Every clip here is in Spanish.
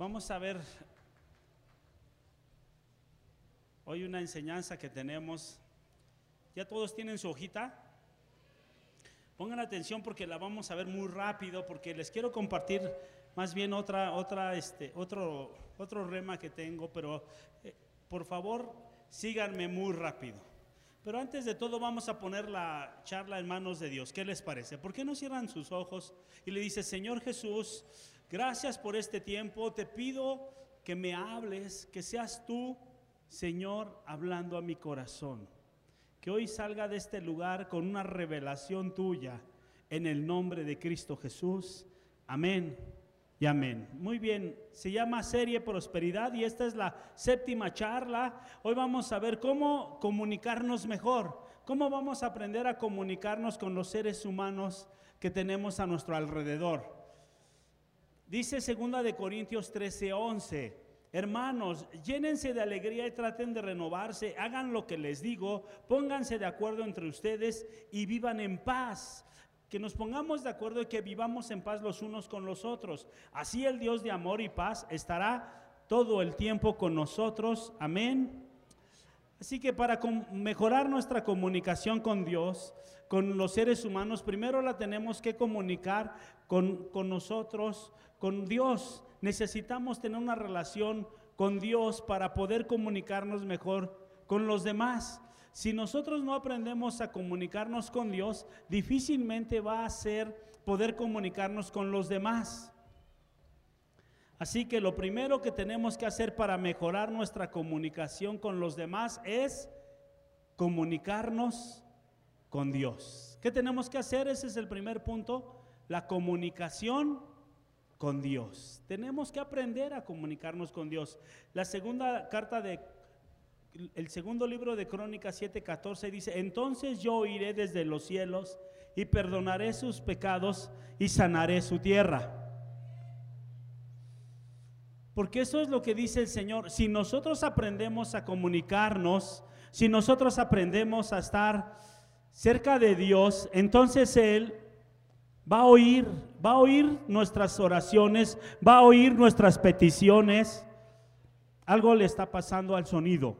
Vamos a ver hoy una enseñanza que tenemos. ¿Ya todos tienen su hojita? Pongan atención porque la vamos a ver muy rápido porque les quiero compartir más bien otra, otra, este, otro, otro rema que tengo, pero eh, por favor síganme muy rápido. Pero antes de todo vamos a poner la charla en manos de Dios. ¿Qué les parece? ¿Por qué no cierran sus ojos y le dice, Señor Jesús, gracias por este tiempo, te pido que me hables, que seas tú, Señor, hablando a mi corazón. Que hoy salga de este lugar con una revelación tuya en el nombre de Cristo Jesús. Amén y amén. Muy bien, se llama Serie Prosperidad y esta es la séptima charla. Hoy vamos a ver cómo comunicarnos mejor, cómo vamos a aprender a comunicarnos con los seres humanos que tenemos a nuestro alrededor. Dice segunda de Corintios 13, 11. Hermanos, llénense de alegría y traten de renovarse, hagan lo que les digo, pónganse de acuerdo entre ustedes y vivan en paz que nos pongamos de acuerdo y que vivamos en paz los unos con los otros. Así el Dios de amor y paz estará todo el tiempo con nosotros. Amén. Así que para mejorar nuestra comunicación con Dios, con los seres humanos, primero la tenemos que comunicar con, con nosotros, con Dios. Necesitamos tener una relación con Dios para poder comunicarnos mejor con los demás. Si nosotros no aprendemos a comunicarnos con Dios, difícilmente va a ser poder comunicarnos con los demás. Así que lo primero que tenemos que hacer para mejorar nuestra comunicación con los demás es comunicarnos con Dios. ¿Qué tenemos que hacer? Ese es el primer punto, la comunicación con Dios. Tenemos que aprender a comunicarnos con Dios. La segunda carta de el segundo libro de Crónicas 7:14 dice, entonces yo iré desde los cielos y perdonaré sus pecados y sanaré su tierra. Porque eso es lo que dice el Señor. Si nosotros aprendemos a comunicarnos, si nosotros aprendemos a estar cerca de Dios, entonces Él va a oír, va a oír nuestras oraciones, va a oír nuestras peticiones. Algo le está pasando al sonido.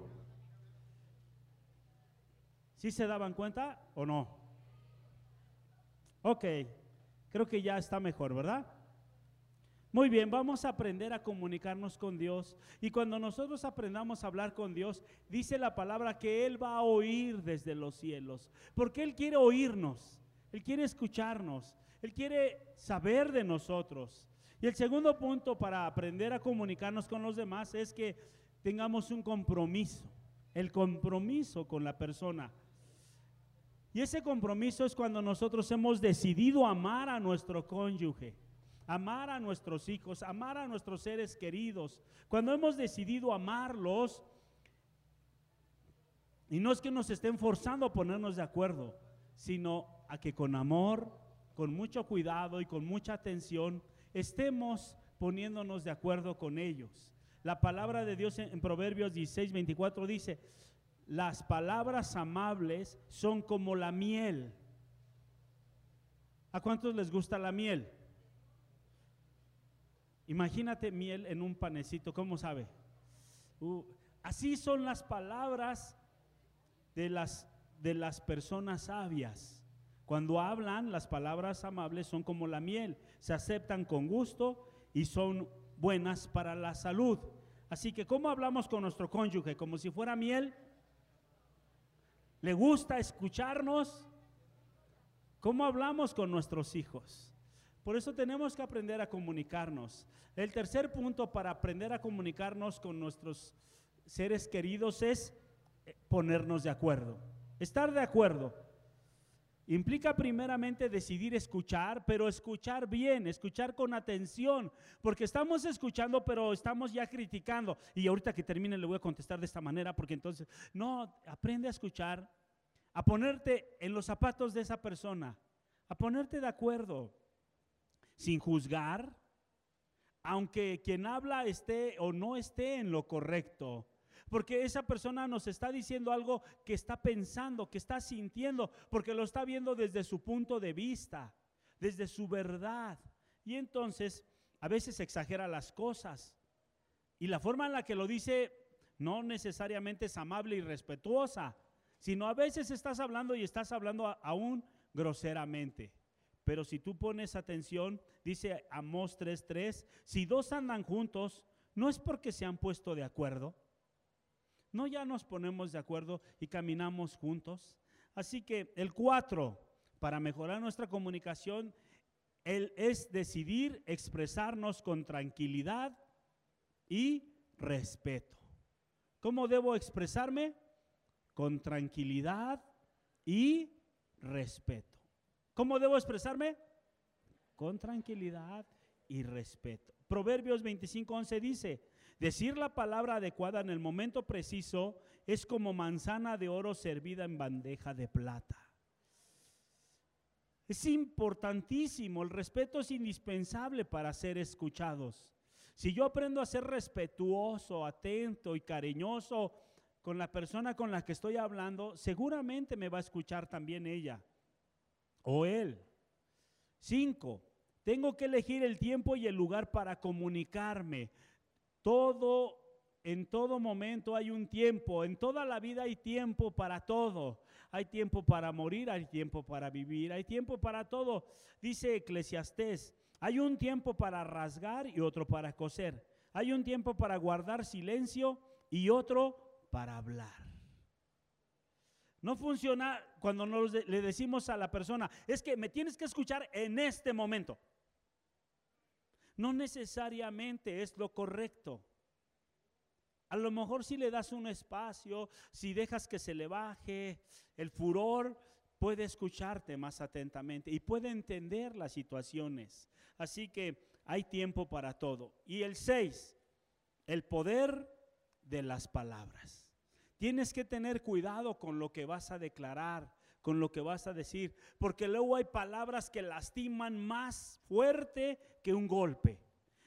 ¿Sí se daban cuenta o no? Ok, creo que ya está mejor, ¿verdad? Muy bien, vamos a aprender a comunicarnos con Dios. Y cuando nosotros aprendamos a hablar con Dios, dice la palabra que Él va a oír desde los cielos. Porque Él quiere oírnos, Él quiere escucharnos, Él quiere saber de nosotros. Y el segundo punto para aprender a comunicarnos con los demás es que tengamos un compromiso, el compromiso con la persona. Y ese compromiso es cuando nosotros hemos decidido amar a nuestro cónyuge, amar a nuestros hijos, amar a nuestros seres queridos. Cuando hemos decidido amarlos, y no es que nos estén forzando a ponernos de acuerdo, sino a que con amor, con mucho cuidado y con mucha atención estemos poniéndonos de acuerdo con ellos. La palabra de Dios en, Proverbios 16, 24 dice, las palabras amables son como la miel. ¿A cuántos les gusta la miel? Imagínate miel en un panecito, ¿cómo sabe? Uh, así son las palabras de las, de las personas sabias. Cuando hablan, las palabras amables son como la miel, se aceptan con gusto y son buenas para la salud. Así que, ¿cómo hablamos con nuestro cónyuge? ¿Como si fuera miel? ¿Le gusta escucharnos? ¿Cómo hablamos con nuestros hijos? Por eso tenemos que aprender a comunicarnos. El tercer punto para aprender a comunicarnos con nuestros seres queridos es ponernos de acuerdo. Estar de acuerdo. Implica primeramente decidir escuchar, pero escuchar bien, escuchar con atención, porque estamos escuchando, pero estamos ya criticando. Y ahorita que termine le voy a contestar de esta manera, porque entonces, no, aprende a escuchar, a ponerte en los zapatos de esa persona, a ponerte de acuerdo, sin juzgar, aunque quien habla esté o no esté en lo correcto porque esa persona nos está diciendo algo que está pensando, que está sintiendo, porque lo está viendo desde su punto de vista, desde su verdad. Y entonces a veces exagera las cosas, Y la forma en la que lo dice no necesariamente es amable y respetuosa, sino a veces estás hablando y estás hablando aún groseramente. Pero si tú pones atención, dice Amós 3:3, si dos andan juntos, no es porque se han puesto de acuerdo. No ya nos ponemos de acuerdo y caminamos juntos. Así que el 4, para mejorar nuestra comunicación, él es decidir expresarnos con tranquilidad y respeto. ¿Cómo debo expresarme? Con tranquilidad y respeto. ¿Cómo debo expresarme? Con tranquilidad y respeto. Proverbios 25:11 dice, decir la palabra adecuada en el momento preciso es como manzana de oro servida en bandeja de plata. Es importantísimo, el respeto es indispensable para ser escuchados. Si yo aprendo a ser respetuoso, atento y cariñoso con la persona con la que estoy hablando, seguramente me va a escuchar también ella o él. Cinco, tengo que elegir el tiempo y el lugar para comunicarme. Todo, en todo momento hay un tiempo, en toda la vida hay tiempo para todo. Hay tiempo para morir, hay tiempo para vivir, hay tiempo para todo. Dice Eclesiastés, hay un tiempo para rasgar y otro para coser. Hay un tiempo para guardar silencio y otro para hablar. No funciona cuando nos le decimos a la persona, es que me tienes que escuchar en este momento. No necesariamente es lo correcto. A lo mejor si le das un espacio, si dejas que se le baje el furor, puede escucharte más atentamente y puede entender las situaciones. Así que hay tiempo para todo. Y el 6, el poder de las palabras. Tienes que tener cuidado con lo que vas a declarar, con lo que vas a decir, porque luego hay palabras que lastiman más fuerte que un golpe.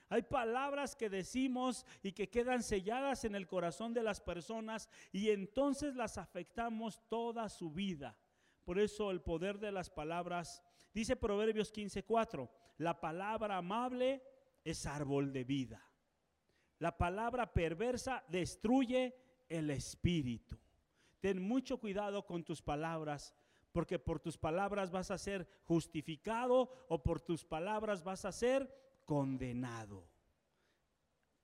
Hay palabras que decimos y que quedan selladas en el corazón de las personas y entonces las afectamos toda su vida. Por eso el poder de las palabras, dice Proverbios 15:4, la palabra amable es árbol de vida. La palabra perversa destruye el espíritu. Ten mucho cuidado con tus palabras, porque por tus palabras vas a ser justificado o por tus palabras vas a ser condenado.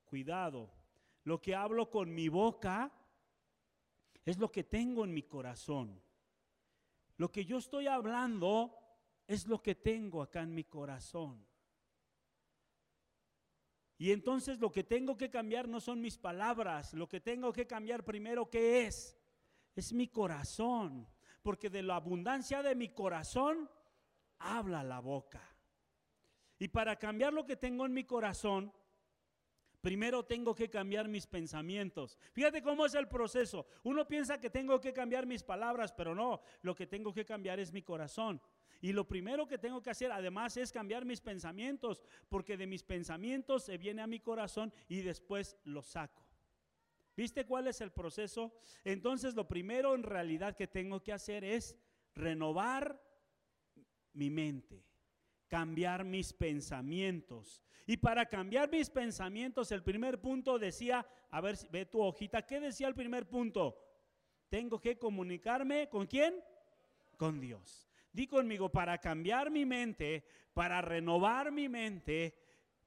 Cuidado, lo que hablo con mi boca es lo que tengo en mi corazón. Lo que yo estoy hablando es lo que tengo acá en mi corazón. Y entonces lo que tengo que cambiar no son mis palabras, lo que tengo que cambiar primero, ¿qué es? Es mi corazón, porque de la abundancia de mi corazón habla la boca. Y para cambiar lo que tengo en mi corazón, Primero tengo que cambiar mis pensamientos. Fíjate cómo es el proceso. Uno piensa que tengo que cambiar mis palabras, pero no, lo que tengo que cambiar es mi corazón. Y lo primero que tengo que hacer además es cambiar mis pensamientos, porque de mis pensamientos se viene a mi corazón y después lo saco. ¿Viste cuál es el proceso? Entonces lo primero en realidad que tengo que hacer es renovar mi mente cambiar mis pensamientos. Y para cambiar mis pensamientos, el primer punto decía, a ver, ve tu hojita, ¿qué decía el primer punto? Tengo que comunicarme con quién? Con Dios. Di conmigo, para cambiar mi mente, para renovar mi mente,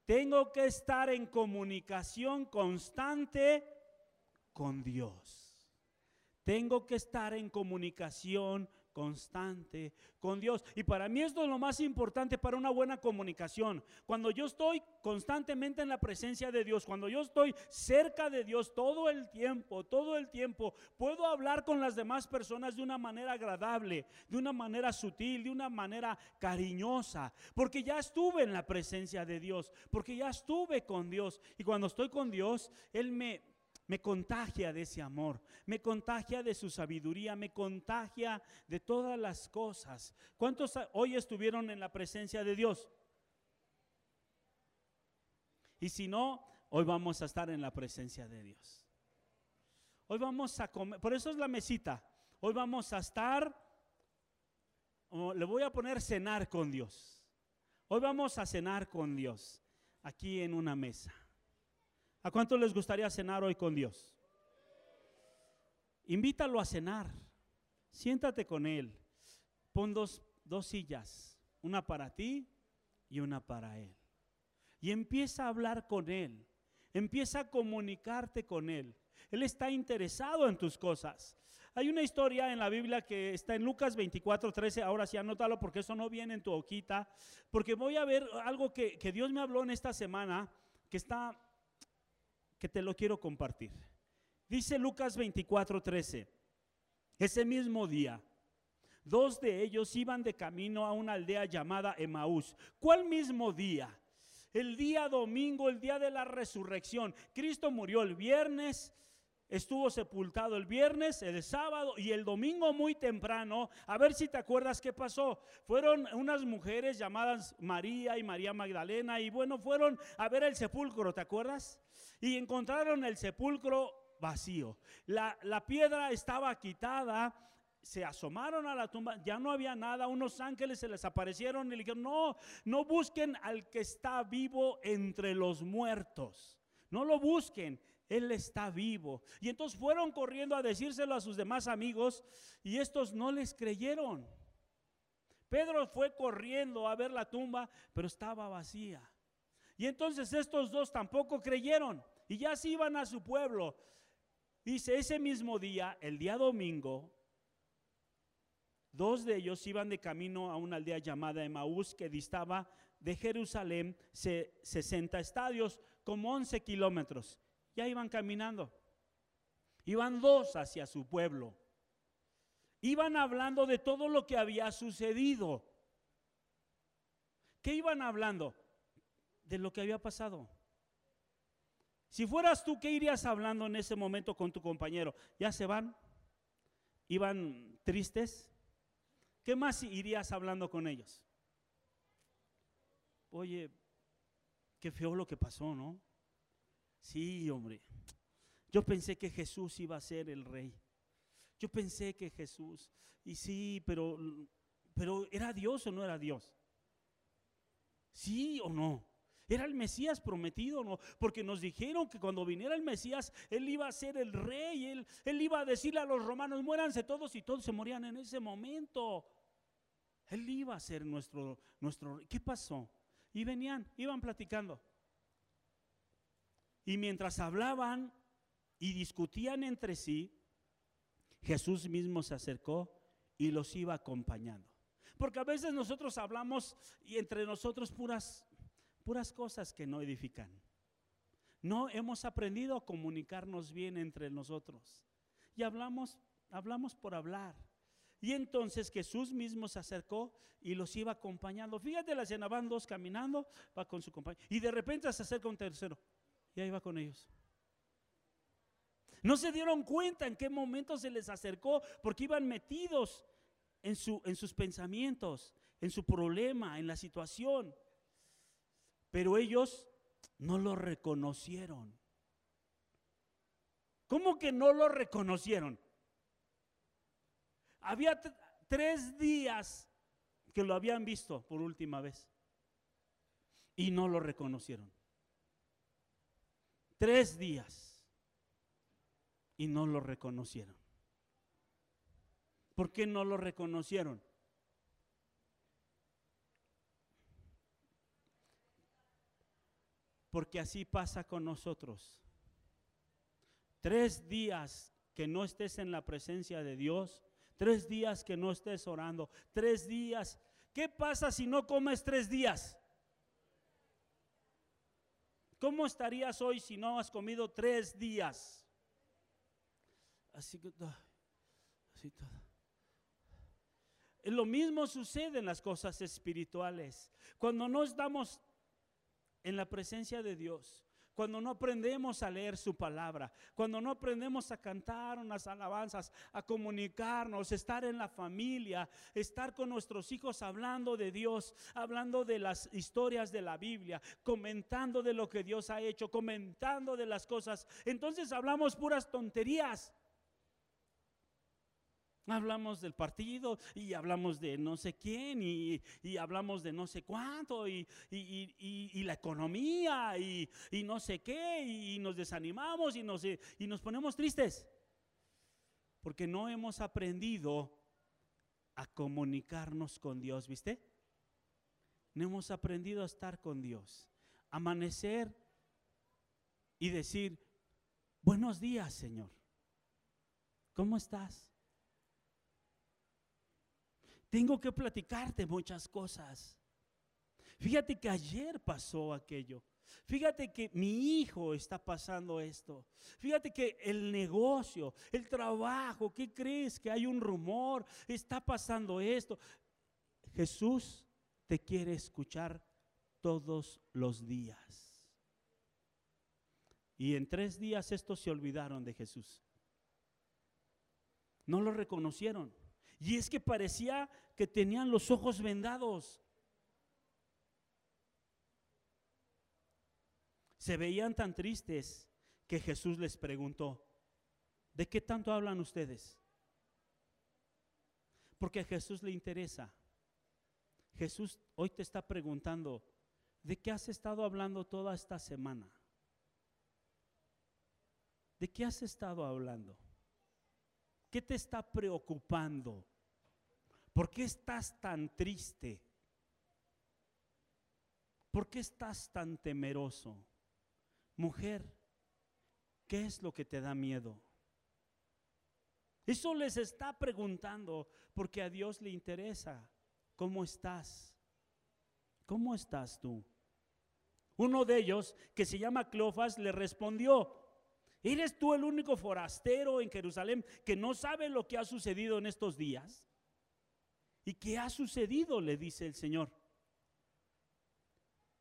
tengo que estar en comunicación constante con Dios. Tengo que estar en comunicación constante con Dios. Y para mí esto es lo más importante para una buena comunicación. Cuando yo estoy constantemente en la presencia de Dios, cuando yo estoy cerca de Dios todo el tiempo, todo el tiempo, puedo hablar con las demás personas de una manera agradable, de una manera sutil, de una manera cariñosa, porque ya estuve en la presencia de Dios, porque ya estuve con Dios. Y cuando estoy con Dios, Él me me contagia de ese amor, me contagia de su sabiduría, me contagia de todas las cosas. ¿Cuántos hoy estuvieron en la presencia de Dios? Y si no, hoy vamos a estar en la presencia de Dios. Hoy vamos a comer, por eso es la mesita. Hoy vamos a estar, le voy a poner cenar con Dios. Hoy vamos a cenar con Dios aquí en una mesa. ¿A cuánto les gustaría cenar hoy con Dios? Invítalo a cenar. Siéntate con Él. Pon dos, dos sillas, una para ti y una para Él. Y empieza a hablar con Él. Empieza a comunicarte con Él. Él está interesado en tus cosas. Hay una historia en la Biblia que está en Lucas 24, 13. Ahora sí, anótalo porque eso no viene en tu hojita. Porque voy a ver algo que, que Dios me habló en esta semana que está, que te lo quiero compartir. Dice Lucas 24, 13. Ese mismo día, dos de ellos iban de camino a una aldea llamada Emaús. ¿Cuál mismo día? el día domingo, el día de la resurrección. Cristo murió el viernes, estuvo sepultado el viernes, el sábado y el domingo muy temprano. A ver si te acuerdas qué pasó. Fueron unas mujeres llamadas María y María Magdalena y bueno, fueron a ver el sepulcro, ¿te acuerdas? Y encontraron el sepulcro vacío. La, la piedra estaba quitada se asomaron a la tumba, ya no había nada, unos ángeles se les aparecieron y le dijeron, no, no busquen al que está vivo entre los muertos, no lo busquen, él está vivo. Y entonces fueron corriendo a decírselo a sus demás amigos y estos no les creyeron. Pedro fue corriendo a ver la tumba, pero estaba vacía. Y entonces estos dos tampoco creyeron y ya se iban a su pueblo. Dice, ese mismo día, el día domingo, Dos de ellos iban de camino a una aldea llamada Emaús que distaba de Jerusalén 60 estadios, como 11 kilómetros. Ya iban caminando. Iban dos hacia su pueblo. Iban hablando de todo lo que había sucedido. ¿Qué iban hablando? De lo que había pasado. Si fueras tú, ¿qué irías hablando en ese momento con tu compañero? ¿Ya se van? ¿Iban tristes? ¿Qué más irías hablando con ellos? Oye, qué feo lo que pasó, ¿no? Sí, hombre. Yo pensé que Jesús iba a ser el rey. Yo pensé que Jesús, y sí, pero, pero ¿era Dios o no era Dios? ¿Sí o no? ¿Era el Mesías prometido o no? Porque nos dijeron que cuando viniera el Mesías, Él iba a ser el rey, Él, él iba a decirle a los romanos, muéranse todos y todos se morían en ese momento. Él iba a ser nuestro, nuestro ¿Qué pasó? Y venían, iban platicando. Y mientras hablaban y discutían entre sí, Jesús mismo se acercó y los iba acompañando. Porque a veces nosotros hablamos y entre nosotros puras, puras cosas que no edifican. No hemos aprendido a comunicarnos bien entre nosotros. Y hablamos, hablamos por hablar. Y entonces Jesús mismo se acercó y los iba acompañando. Fíjate la escena, van dos caminando, va con su compañero. Y de repente se acerca un tercero. Y ahí va con ellos. No se dieron cuenta en qué momento se les acercó porque iban metidos en, su, en sus pensamientos, en su problema, en la situación. Pero ellos no lo reconocieron. ¿Cómo que no lo reconocieron? Había tres días que lo habían visto por última vez y no lo reconocieron. Tres días y no lo reconocieron. ¿Por qué no lo reconocieron? Porque así pasa con nosotros. Tres días que no estés en la presencia de Dios, Tres días que no estés orando. Tres días. ¿Qué pasa si no comes tres días? ¿Cómo estarías hoy si no has comido tres días? Así que, así todo. Lo mismo sucede en las cosas espirituales. Cuando no estamos en la presencia de Dios, cuando no aprendemos a leer su palabra, cuando no aprendemos a cantar unas alabanzas, a comunicarnos, estar en la familia, estar con nuestros hijos hablando de Dios, hablando de las historias de la Biblia, comentando de lo que Dios ha hecho, comentando de las cosas, entonces hablamos puras tonterías. Hablamos del partido y hablamos de no sé quién y, hablamos de no sé cuánto y, la economía y, no sé qué y, nos desanimamos y nos, y nos ponemos tristes porque no hemos aprendido a comunicarnos con Dios, ¿viste? No hemos aprendido a estar con Dios, amanecer y decir, buenos días Señor, ¿cómo estás? Tengo que platicarte muchas cosas. Fíjate que ayer pasó aquello. Fíjate que mi hijo está pasando esto. Fíjate que el negocio, el trabajo, ¿qué crees? Que hay un rumor, está pasando esto. Jesús te quiere escuchar todos los días. Y en tres días estos se olvidaron de Jesús. No lo reconocieron. Y es que parecía que tenían los ojos vendados. Se veían tan tristes que Jesús les preguntó, ¿de qué tanto hablan ustedes? Porque a Jesús le interesa. Jesús hoy te está preguntando, ¿de qué has estado hablando toda esta semana? ¿De qué has estado hablando? ¿Qué te está preocupando? ¿Por qué estás tan triste? ¿Por qué estás tan temeroso? Mujer, ¿qué es lo que te da miedo? Eso les está preguntando porque a Dios le interesa. ¿Cómo estás? ¿Cómo estás tú? Uno de ellos, que se llama Cleofas, le respondió, ¿eres tú el único forastero en Jerusalén que no sabe lo que ha sucedido en estos días? ¿Y qué ha sucedido? le dice el Señor.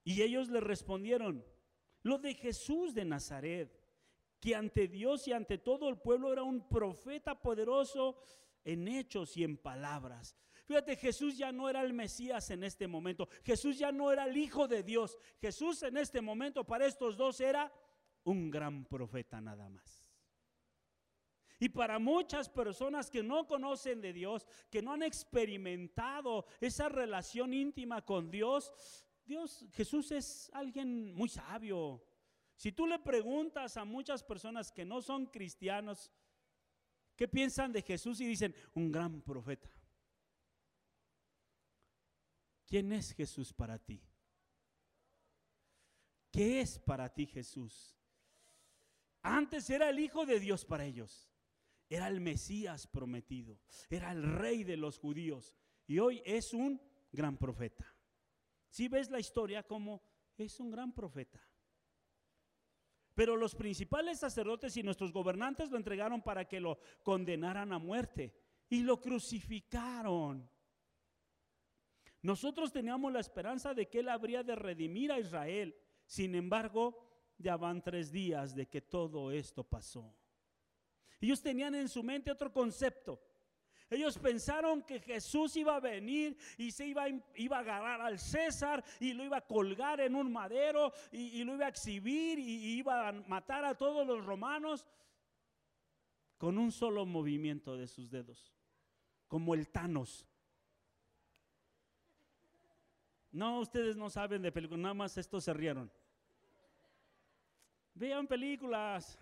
Y ellos le respondieron, lo de Jesús de Nazaret, que ante Dios y ante todo el pueblo era un profeta poderoso en hechos y en palabras. Fíjate, Jesús ya no era el Mesías en este momento. Jesús ya no era el Hijo de Dios. Jesús en este momento para estos dos era un gran profeta nada más. Y para muchas personas que no conocen de Dios, que no han experimentado esa relación íntima con Dios, Dios, Jesús es alguien muy sabio. Si tú le preguntas a muchas personas que no son cristianos, ¿qué piensan de Jesús? Y dicen, un gran profeta. ¿Quién es Jesús para ti? ¿Qué es para ti Jesús? Antes era el Hijo de Dios para ellos. Era el Mesías prometido, era el rey de los judíos y hoy es un gran profeta. Si ves la historia como es un gran profeta. Pero los principales sacerdotes y nuestros gobernantes lo entregaron para que lo condenaran a muerte y lo crucificaron. Nosotros teníamos la esperanza de que Él habría de redimir a Israel. Sin embargo, ya van tres días de que todo esto pasó. Ellos tenían en su mente otro concepto. Ellos pensaron que Jesús iba a venir y se iba, a agarrar al César y lo iba a colgar en un madero y, lo iba a exhibir y, iba a matar a todos los romanos con un solo movimiento de sus dedos, como el Thanos. No, ustedes no saben de películas, nada más estos se rieron. Vean películas.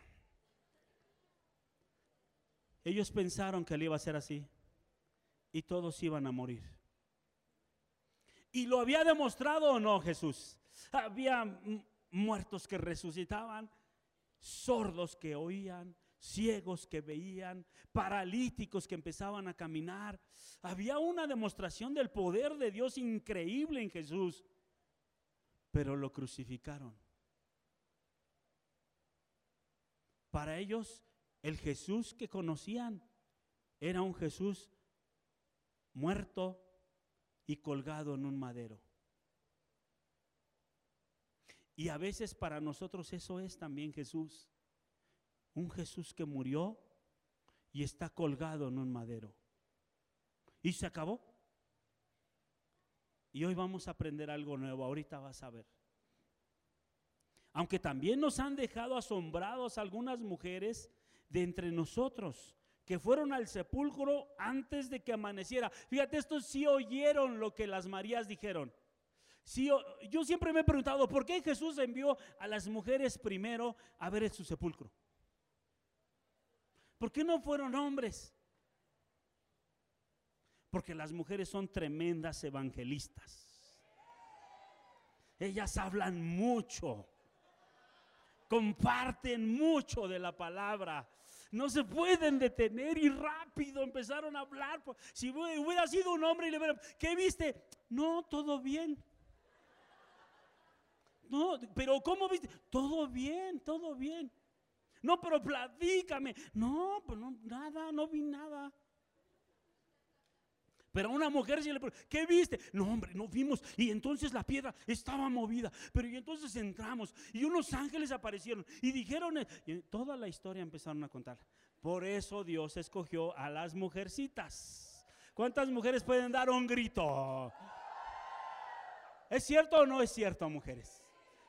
Ellos pensaron que él iba a ser así y todos iban a morir. ¿Y lo había demostrado o no Jesús? Había muertos que resucitaban, sordos que oían, ciegos que veían, paralíticos que empezaban a caminar. Había una demostración del poder de Dios increíble en Jesús, pero lo crucificaron. Para ellos el Jesús que conocían era un Jesús muerto y colgado en un madero. Y a veces para nosotros eso es también Jesús. Un Jesús que murió y está colgado en un madero. Y se acabó. Y hoy vamos a aprender algo nuevo. Ahorita vas a ver. Aunque también nos han dejado asombrados algunas mujeres de entre nosotros que fueron al sepulcro antes de que amaneciera. Fíjate, estos sí oyeron lo que las Marías dijeron. Sí, yo siempre me he preguntado, ¿por qué Jesús envió a las mujeres primero a ver su sepulcro? ¿Por qué no fueron hombres? Porque las mujeres son tremendas evangelistas. Ellas hablan mucho comparten mucho de la palabra. No se pueden detener y rápido empezaron a hablar. Si hubiera sido un hombre y le ¿qué viste? No, todo bien. No, pero ¿cómo viste? Todo bien, todo bien. No, pero platícame. No, pues no, nada, no vi nada. Pero a una mujer si le pregunta, ¿qué viste? No, hombre, no vimos. Y entonces la piedra estaba movida. Pero y entonces entramos y unos ángeles aparecieron y dijeron, y toda la historia empezaron a contar. Por eso Dios escogió a las mujercitas. ¿Cuántas mujeres pueden dar un grito? ¿Es cierto o no es cierto, mujeres?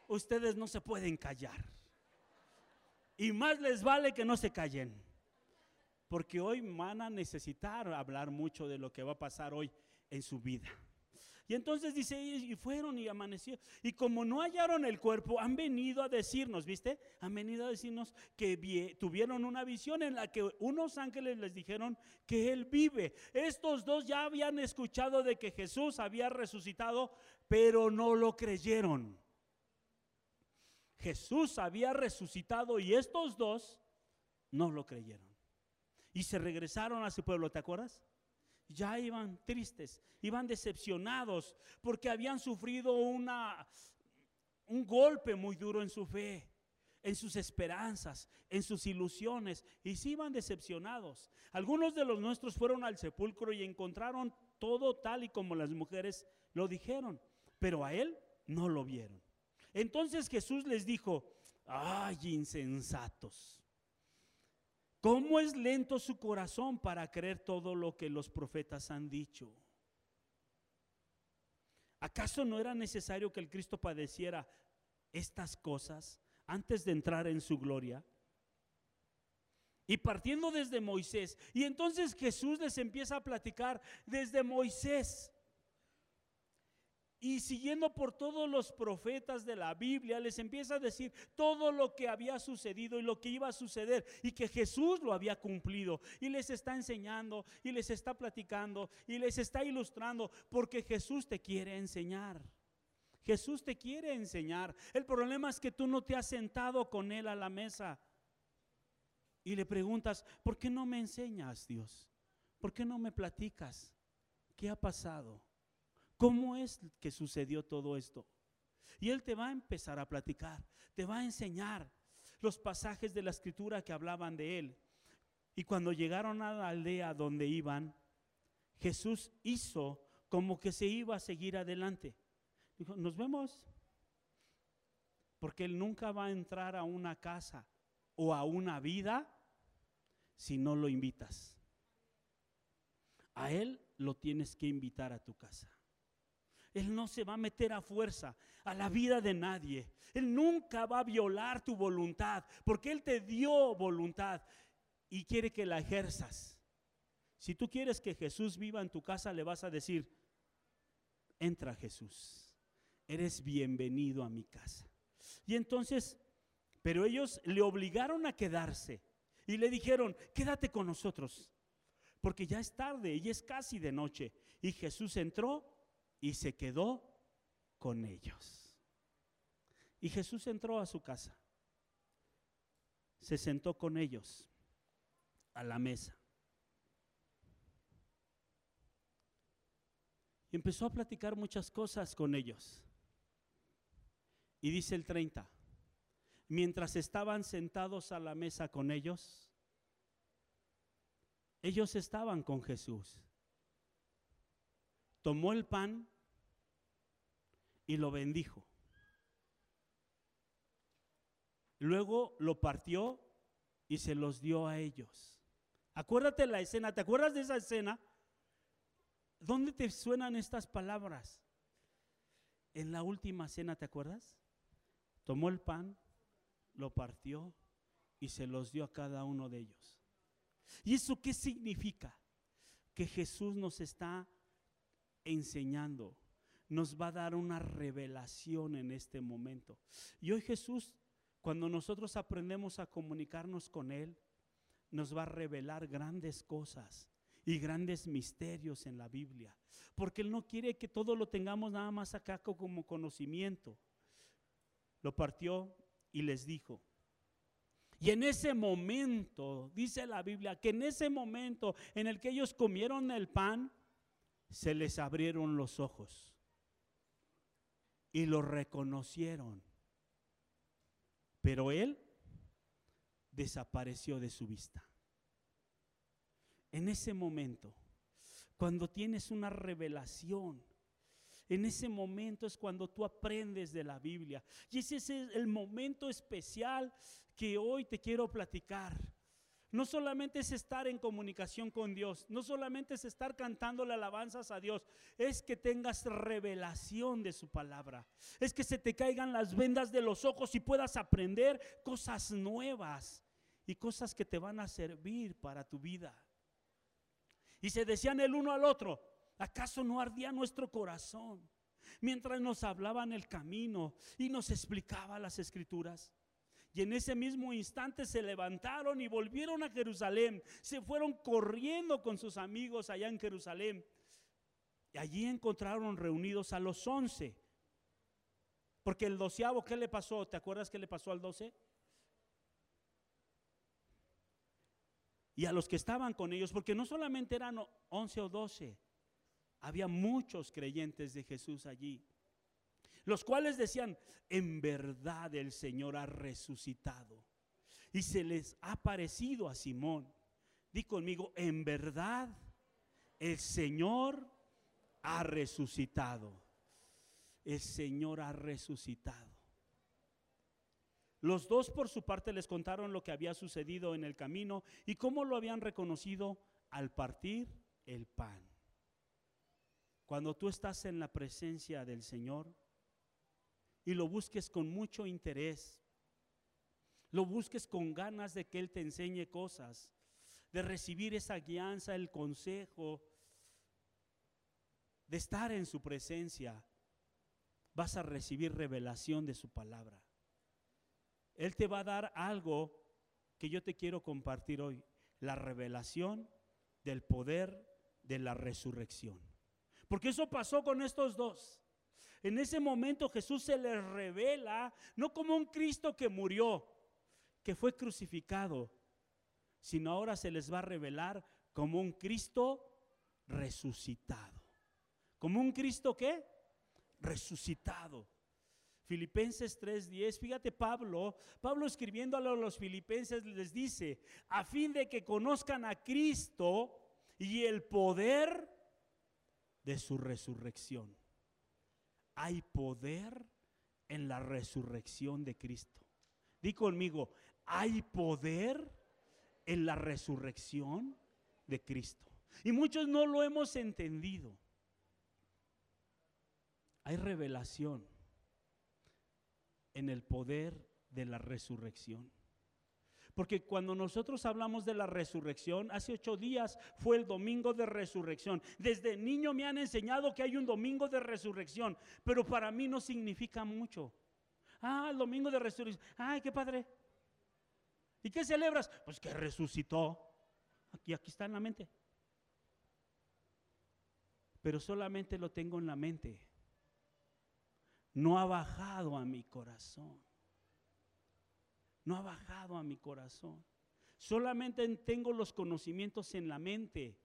Ustedes no se pueden callar. Y más les vale que no se callen porque hoy van a necesitar hablar mucho de lo que va a pasar hoy en su vida. Y entonces dice, y fueron y amanecieron. Y como no hallaron el cuerpo, han venido a decirnos, ¿viste? Han venido a decirnos que tuvieron una visión en la que unos ángeles les dijeron que Él vive. Estos dos ya habían escuchado de que Jesús había resucitado, pero no lo creyeron. Jesús había resucitado y estos dos no lo creyeron y se regresaron a su pueblo, ¿te acuerdas? Ya iban tristes, iban decepcionados porque habían sufrido una, un golpe muy duro en su fe, en sus esperanzas, en sus ilusiones y se iban decepcionados. Algunos de los nuestros fueron al sepulcro y encontraron todo tal y como las mujeres lo dijeron, pero a él no lo vieron. Entonces Jesús les dijo, ay insensatos. ¿Cómo es lento su corazón para creer todo lo que los profetas han dicho? ¿Acaso no era necesario que el Cristo padeciera estas cosas antes de entrar en su gloria? Y partiendo desde Moisés, y entonces Jesús les empieza a platicar desde Moisés y siguiendo por todos los profetas de la Biblia, les empieza a decir todo lo que había sucedido y lo que iba a suceder y que Jesús lo había cumplido. Y les está enseñando y les está platicando y les está ilustrando porque Jesús te quiere enseñar. Jesús te quiere enseñar. El problema es que tú no te has sentado con Él a la mesa y le preguntas, ¿por qué no me enseñas, Dios? ¿Por qué no me platicas? ¿Qué ha pasado? ¿Cómo es que sucedió todo esto? Y Él te va a empezar a platicar, te va a enseñar los pasajes de la escritura que hablaban de Él. Y cuando llegaron a la aldea donde iban, Jesús hizo como que se iba a seguir adelante. Dijo, nos vemos. Porque Él nunca va a entrar a una casa o a una vida si no lo invitas. A Él lo tienes que invitar a tu casa. Él no se va a meter a fuerza a la vida de nadie. Él nunca va a violar tu voluntad, porque Él te dio voluntad y quiere que la ejerzas. Si tú quieres que Jesús viva en tu casa, le vas a decir, entra Jesús, eres bienvenido a mi casa. Y entonces, pero ellos le obligaron a quedarse y le dijeron, quédate con nosotros, porque ya es tarde y es casi de noche. Y Jesús entró y se quedó con ellos. Y Jesús entró a su casa, se sentó con ellos a la mesa. Y empezó a platicar muchas cosas con ellos. Y dice el 30, mientras estaban sentados a la mesa con ellos, ellos estaban con Jesús. Tomó el pan y lo bendijo. Luego lo partió y se los dio a ellos. Acuérdate la escena, ¿te acuerdas de esa escena? ¿Dónde te suenan estas palabras? En la última cena, ¿te acuerdas? Tomó el pan, lo partió y se los dio a cada uno de ellos. ¿Y eso qué significa? Que Jesús nos está enseñando, nos va a dar una revelación en este momento. Y hoy Jesús, cuando nosotros aprendemos a comunicarnos con Él, nos va a revelar grandes cosas y grandes misterios en la Biblia. Porque Él no quiere que todo lo tengamos nada más acá como conocimiento. Lo partió y les dijo. Y en ese momento, dice la Biblia, que en ese momento en el que ellos comieron el pan, se les abrieron los ojos y lo reconocieron. Pero Él desapareció de su vista. En ese momento, cuando tienes una revelación, en ese momento es cuando tú aprendes de la Biblia. Y ese es el momento especial que hoy te quiero platicar. No solamente es estar en comunicación con Dios, no solamente es estar cantándole alabanzas a Dios, es que tengas revelación de su palabra, es que se te caigan las vendas de los ojos y puedas aprender cosas nuevas y cosas que te van a servir para tu vida. Y se decían el uno al otro, ¿acaso no ardía nuestro corazón mientras nos hablaban el camino y nos explicaba las escrituras? Y en ese mismo instante se levantaron y volvieron a Jerusalén. Se fueron corriendo con sus amigos allá en Jerusalén. Y allí encontraron reunidos a los once. Porque el doceavo, ¿qué le pasó? ¿Te acuerdas qué le pasó al doce? Y a los que estaban con ellos, porque no solamente eran once o doce, había muchos creyentes de Jesús allí los cuales decían, en verdad el Señor ha resucitado. Y se les ha parecido a Simón. Di conmigo, en verdad el Señor ha resucitado. El Señor ha resucitado. Los dos por su parte les contaron lo que había sucedido en el camino y cómo lo habían reconocido al partir el pan. Cuando tú estás en la presencia del Señor, y lo busques con mucho interés. Lo busques con ganas de que Él te enseñe cosas, de recibir esa guianza, el consejo, de estar en su presencia. Vas a recibir revelación de su palabra. Él te va a dar algo que yo te quiero compartir hoy, la revelación del poder de la resurrección. Porque eso pasó con estos dos. En ese momento Jesús se les revela no como un Cristo que murió, que fue crucificado, sino ahora se les va a revelar como un Cristo resucitado. ¿Como un Cristo qué? Resucitado. Filipenses 3:10, fíjate Pablo, Pablo escribiendo a los filipenses les dice, a fin de que conozcan a Cristo y el poder de su resurrección hay poder en la resurrección de Cristo. Di conmigo, hay poder en la resurrección de Cristo. Y muchos no lo hemos entendido. Hay revelación en el poder de la resurrección. Porque cuando nosotros hablamos de la resurrección, hace ocho días fue el domingo de resurrección. Desde niño me han enseñado que hay un domingo de resurrección, pero para mí no significa mucho. Ah, el domingo de resurrección. Ay, qué padre. ¿Y qué celebras? Pues que resucitó. Aquí, aquí está en la mente. Pero solamente lo tengo en la mente. No ha bajado a mi corazón no ha bajado a mi corazón. Solamente tengo los conocimientos en la mente,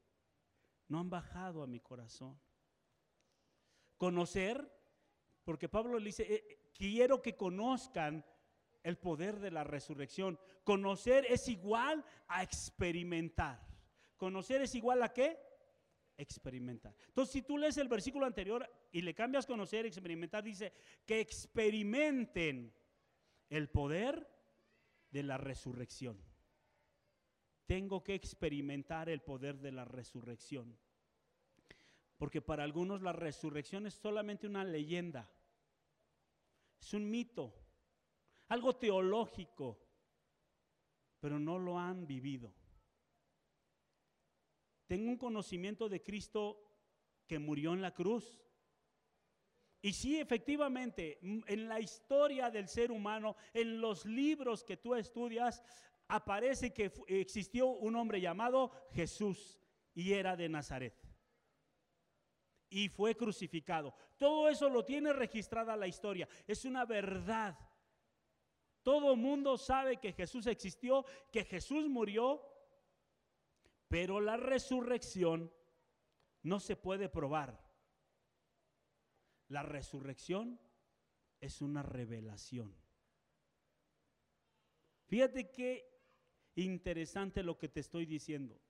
no han bajado a mi corazón. Conocer, porque Pablo le dice, eh, quiero que conozcan el poder de la resurrección. Conocer es igual a experimentar. Conocer es igual a qué? Experimentar. Entonces, si tú lees el versículo anterior y le cambias conocer, experimentar, dice que experimenten el poder de la resurrección. Tengo que experimentar el poder de la resurrección. Porque para algunos la resurrección es solamente una leyenda. Es un mito, algo teológico, pero no lo han vivido. tengo un conocimiento de Cristo que murió en la cruz. Y sí, efectivamente, en la historia del ser humano, en los libros que tú estudias, aparece que existió un hombre llamado Jesús y era de Nazaret. Y fue crucificado. Todo eso lo tiene registrada la historia. Es una verdad. Todo el mundo sabe que Jesús existió, que Jesús murió, pero la resurrección no se puede probar. La resurrección es una revelación. Fíjate qué interesante lo que te estoy diciendo.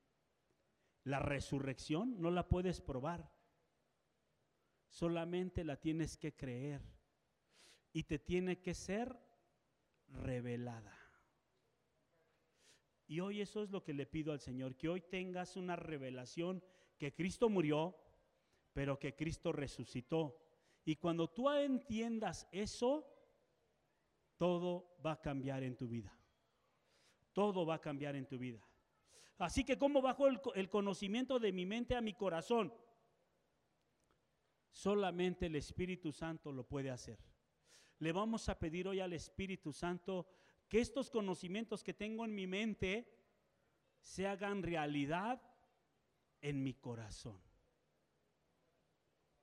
La resurrección no la puedes probar. Solamente la tienes que creer. Y te tiene que ser revelada. Y hoy eso es lo que le pido al Señor, que hoy tengas una revelación que Cristo murió, pero que Cristo resucitó y cuando tú entiendas eso, todo va a cambiar en tu vida. Todo va a cambiar en tu vida. Así que ¿cómo bajo el, conocimiento de mi mente a mi corazón? Solamente el Espíritu Santo lo puede hacer. Le vamos a pedir hoy al Espíritu Santo que estos conocimientos que tengo en mi mente se hagan realidad en mi corazón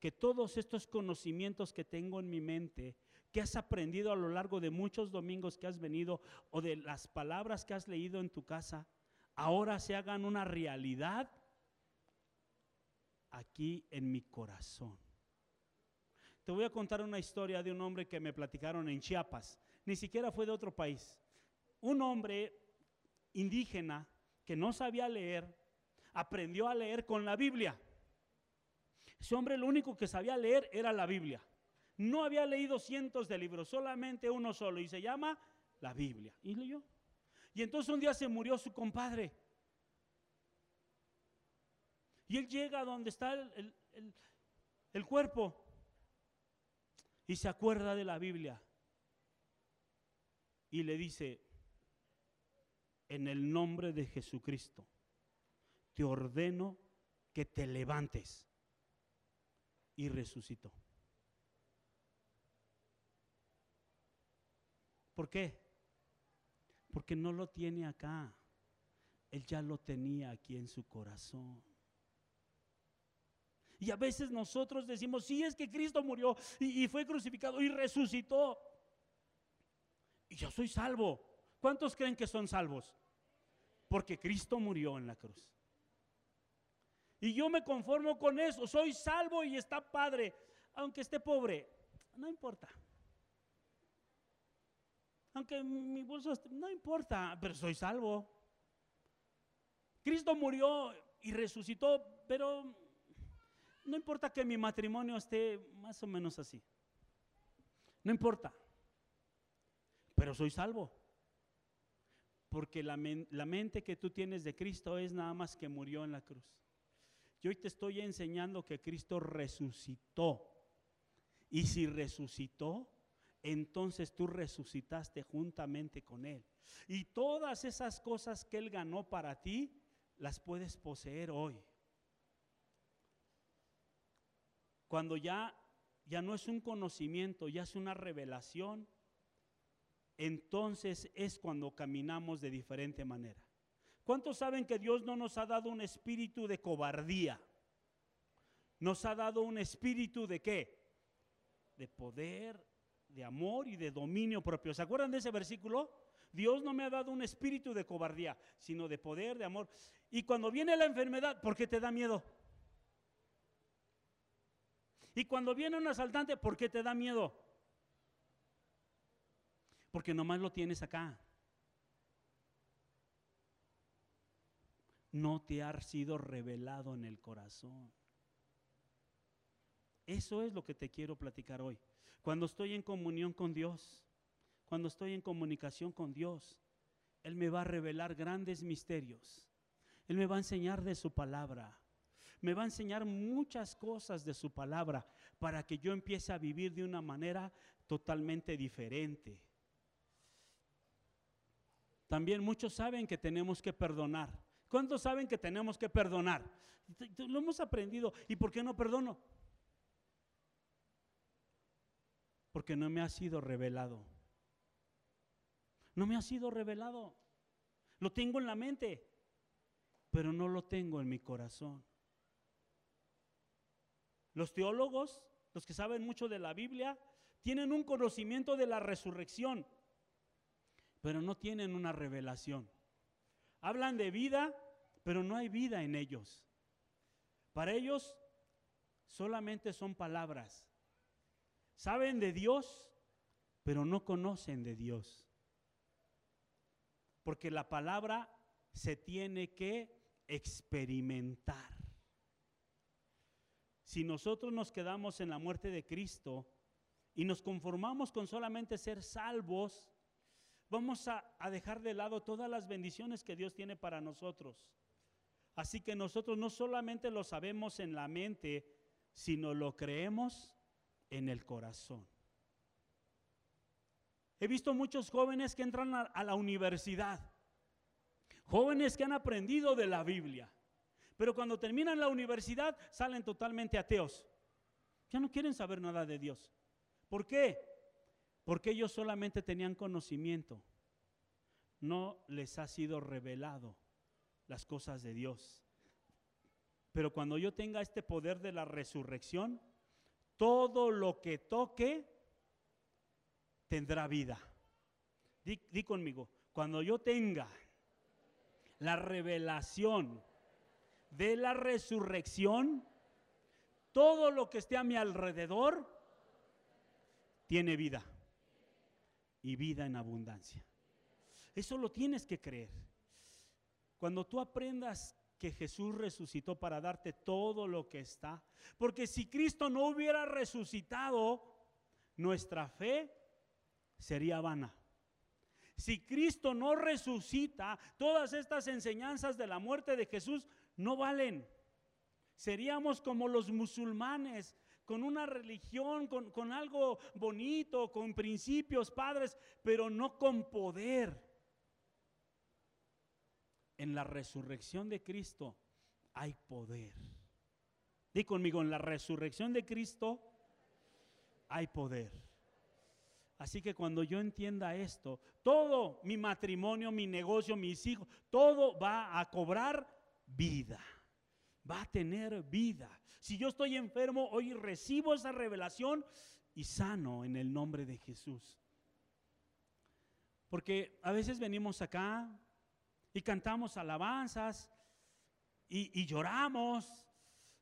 que todos estos conocimientos que tengo en mi mente, que has aprendido a lo largo de muchos domingos que has venido o de las palabras que has leído en tu casa, ahora se hagan una realidad aquí en mi corazón. Te voy a contar una historia de un hombre que me platicaron en Chiapas, ni siquiera fue de otro país. Un hombre indígena que no sabía leer, aprendió a leer con la Biblia. Ese hombre lo único que sabía leer era la Biblia. No había leído cientos de libros, solamente uno solo, y se llama la Biblia. Y leyó. Y entonces un día se murió su compadre. Y él llega donde está el, el cuerpo y se acuerda de la Biblia. Y le dice, en el nombre de Jesucristo, te ordeno que te levantes y resucitó. ¿Por qué? Porque no lo tiene acá. Él ya lo tenía aquí en su corazón. Y a veces nosotros decimos, sí es que Cristo murió y, fue crucificado y resucitó. Y yo soy salvo. ¿Cuántos creen que son salvos? Porque Cristo murió en la cruz. Y yo me conformo con eso. Soy salvo y está padre. Aunque esté pobre, no importa. Aunque mi bolso esté, no importa, pero soy salvo. Cristo murió y resucitó, pero no importa que mi matrimonio esté más o menos así. No importa. Pero soy salvo. Porque la, la mente que tú tienes de Cristo es nada más que murió en la cruz. Yo hoy te estoy enseñando que Cristo resucitó. Y si resucitó, entonces tú resucitaste juntamente con Él. Y todas esas cosas que Él ganó para ti, las puedes poseer hoy. Cuando ya, ya no es un conocimiento, ya es una revelación, entonces es cuando caminamos de diferente manera. ¿Cuántos saben que Dios no nos ha dado un espíritu de cobardía? Nos ha dado un espíritu de qué? De poder, de amor y de dominio propio. ¿Se acuerdan de ese versículo? Dios no me ha dado un espíritu de cobardía, sino de poder, de amor. Y cuando viene la enfermedad, ¿por qué te da miedo? Y cuando viene un asaltante, ¿por qué te da miedo? Porque nomás lo tienes acá. No te ha sido revelado en el corazón. Eso es lo que te quiero platicar hoy. Cuando estoy en comunión con Dios, cuando estoy en comunicación con Dios, Él me va a revelar grandes misterios. Él me va a enseñar de su palabra. Me va a enseñar muchas cosas de su palabra para que yo empiece a vivir de una manera totalmente diferente. También muchos saben que tenemos que perdonar. ¿Cuántos saben que tenemos que perdonar? Lo hemos aprendido. ¿Y por qué no perdono? Porque no me ha sido revelado. No me ha sido revelado. Lo tengo en la mente, pero no lo tengo en mi corazón. Los teólogos, los que saben mucho de la Biblia, tienen un conocimiento de la resurrección, pero no tienen una revelación. Hablan de vida, pero no hay vida en ellos. Para ellos solamente son palabras. Saben de Dios, pero no conocen de Dios. Porque la palabra se tiene que experimentar. Si nosotros nos quedamos en la muerte de Cristo y nos conformamos con solamente ser salvos, vamos a, dejar de lado todas las bendiciones que Dios tiene para nosotros. Así que nosotros no solamente lo sabemos en la mente, sino lo creemos en el corazón. He visto muchos jóvenes que entran a, la universidad, jóvenes que han aprendido de la Biblia, pero cuando terminan la universidad salen totalmente ateos. Ya no quieren saber nada de Dios. ¿Por qué? Porque ellos solamente tenían conocimiento. No les ha sido revelado las cosas de Dios. Pero cuando yo tenga este poder de la resurrección, todo lo que toque tendrá vida. Di, conmigo, cuando yo tenga la revelación de la resurrección, todo lo que esté a mi alrededor tiene vida y vida en abundancia. Eso lo tienes que creer. Cuando tú aprendas que Jesús resucitó para darte todo lo que está, porque si Cristo no hubiera resucitado, nuestra fe sería vana. Si Cristo no resucita, todas estas enseñanzas de la muerte de Jesús no valen. Seríamos como los musulmanes, con una religión, con, con, algo bonito, con principios, padres, pero no con poder. En la resurrección de Cristo hay poder. Di conmigo, en la resurrección de Cristo hay poder. Así que cuando yo entienda esto, todo mi matrimonio, mi negocio, mis hijos, todo va a cobrar vida. Va a tener vida. Si yo estoy enfermo, hoy recibo esa revelación y sano en el nombre de Jesús. Porque a veces venimos acá y cantamos alabanzas y, lloramos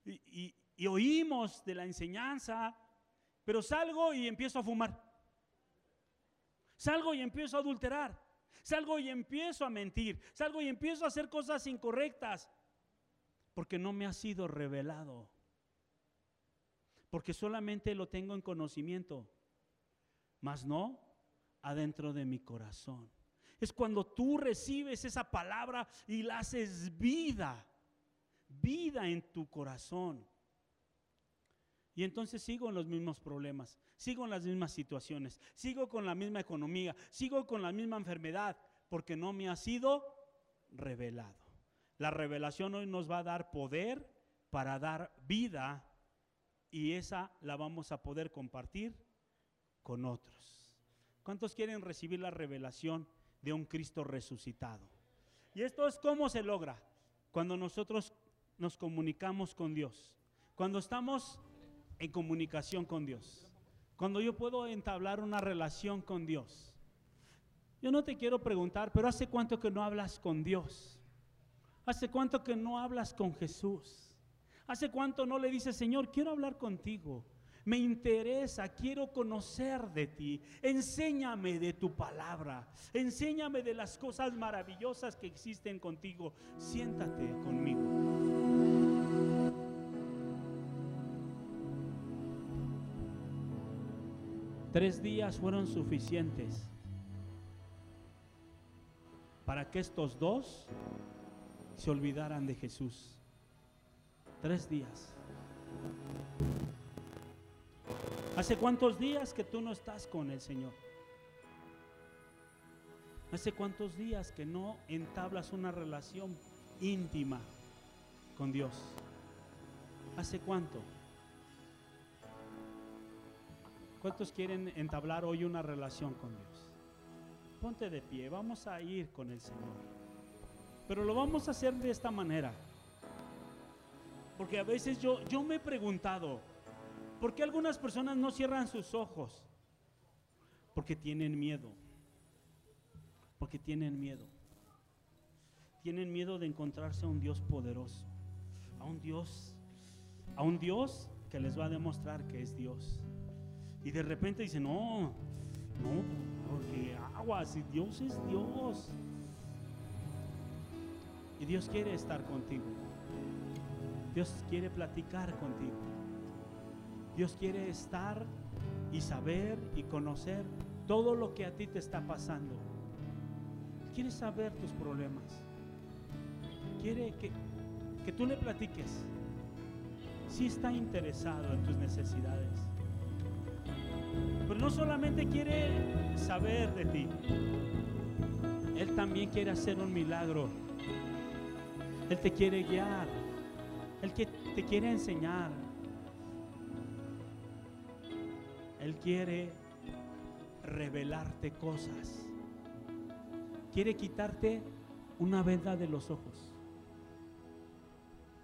y, y oímos de la enseñanza, pero salgo y empiezo a fumar. Salgo y empiezo a adulterar. Salgo y empiezo a mentir. Salgo y empiezo a hacer cosas incorrectas. Porque no me ha sido revelado. Porque solamente lo tengo en conocimiento. Mas no adentro de mi corazón. Es cuando tú recibes esa palabra y la haces vida. Vida en tu corazón. Y entonces sigo en los mismos problemas, sigo en las mismas situaciones, sigo con la misma economía, sigo con la misma enfermedad, porque no me ha sido revelado. La revelación hoy nos va a dar poder para dar vida y esa la vamos a poder compartir con otros. ¿Cuántos quieren recibir la revelación de un Cristo resucitado? Y esto es cómo se logra cuando nosotros nos comunicamos con Dios. Cuando estamos en comunicación con Dios. Cuando yo puedo entablar una relación con Dios. Yo no te quiero preguntar, pero ¿hace cuánto que no hablas con Dios? ¿Hace cuánto que no hablas con Jesús? ¿Hace cuánto no le dices, Señor, quiero hablar contigo? Me interesa, quiero conocer de ti. Enséñame de tu palabra. Enséñame de las cosas maravillosas que existen contigo. Siéntate conmigo. Tres días fueron suficientes para que estos dos se olvidaran de Jesús. Tres días. ¿Hace cuántos días que tú no estás con el Señor? ¿Hace cuántos días que no entablas una relación íntima con Dios? ¿Hace cuánto? ¿Cuántos quieren entablar hoy una relación con Dios? Ponte de pie, vamos a ir con el Señor. Pero lo vamos a hacer de esta manera. Porque a veces yo, yo me he preguntado, ¿por qué algunas personas no cierran sus ojos? Porque tienen miedo. Porque tienen miedo. Tienen miedo de encontrarse a un Dios poderoso. A un Dios. A un Dios que les va a demostrar que es Dios. Y de repente dicen, no, no, porque agua, si Dios es Dios. Y Dios quiere estar contigo. Dios quiere platicar contigo. Dios quiere estar y saber y conocer todo lo que a ti te está pasando. Quiere saber tus problemas. Quiere que, que tú le platiques. Si está interesado en tus necesidades. Pero no solamente quiere saber de ti. Él también quiere hacer un milagro. Él te quiere guiar. Él te quiere enseñar. Él quiere revelarte cosas. Quiere quitarte una venda de los ojos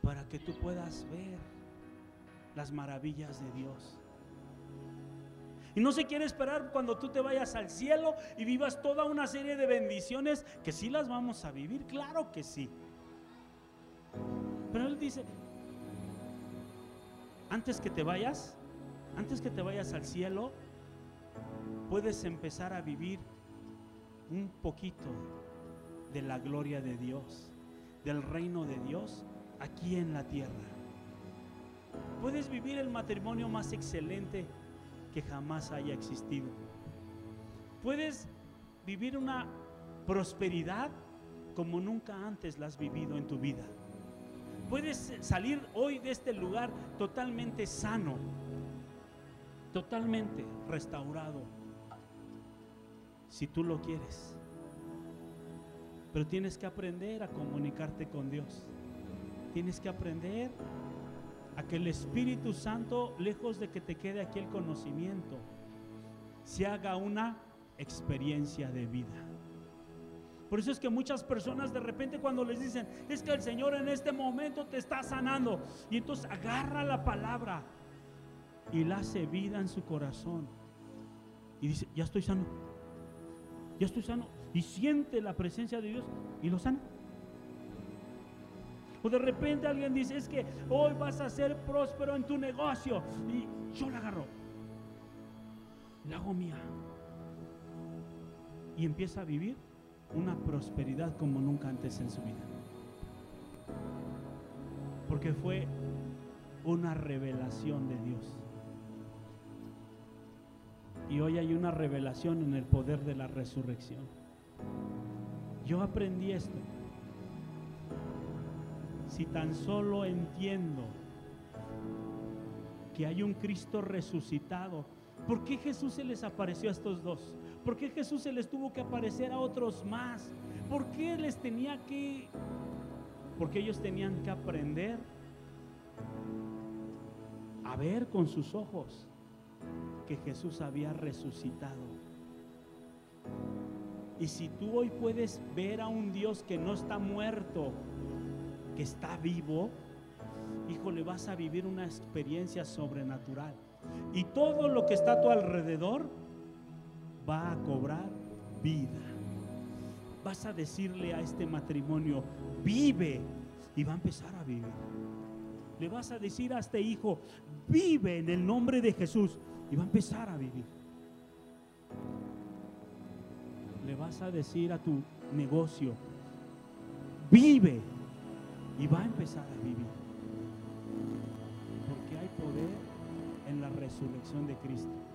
para que tú puedas ver las maravillas de Dios. Y no se quiere esperar cuando tú te vayas al cielo y vivas toda una serie de bendiciones que sí las vamos a vivir, claro que sí. Pero Él dice, antes que te vayas, antes que te vayas al cielo, puedes empezar a vivir un poquito de la gloria de Dios, del reino de Dios aquí en la tierra. Puedes vivir el matrimonio más excelente que jamás haya existido. Puedes vivir una prosperidad como nunca antes la has vivido en tu vida. Puedes salir hoy de este lugar totalmente sano, totalmente restaurado, si tú lo quieres. Pero tienes que aprender a comunicarte con Dios. Tienes que aprender a que el Espíritu Santo, lejos de que te quede aquí el conocimiento, se haga una experiencia de vida. Por eso es que muchas personas de repente cuando les dicen, es que el Señor en este momento te está sanando. Y entonces agarra la palabra y la hace vida en su corazón. Y dice, ya estoy sano. Ya estoy sano. Y siente la presencia de Dios y lo sana. O de repente alguien dice, es que hoy vas a ser próspero en tu negocio. Y yo la agarro. La hago mía. Y empieza a vivir una prosperidad como nunca antes en su vida. Porque fue una revelación de Dios. Y hoy hay una revelación en el poder de la resurrección. Yo aprendí esto. Si tan solo entiendo que hay un Cristo resucitado, ¿por qué Jesús se les apareció a estos dos? ¿Por qué Jesús se les tuvo que aparecer a otros más? ¿Por qué les tenía que... Porque ellos tenían que aprender a ver con sus ojos que Jesús había resucitado. Y si tú hoy puedes ver a un Dios que no está muerto, que está vivo, híjole, vas a vivir una experiencia sobrenatural. Y todo lo que está a tu alrededor va a cobrar vida. Vas a decirle a este matrimonio, vive, y va a empezar a vivir. Le vas a decir a este hijo, vive en el nombre de Jesús, y va a empezar a vivir. Le vas a decir a tu negocio, vive, y va a empezar a vivir. Porque hay poder en la resurrección de Cristo.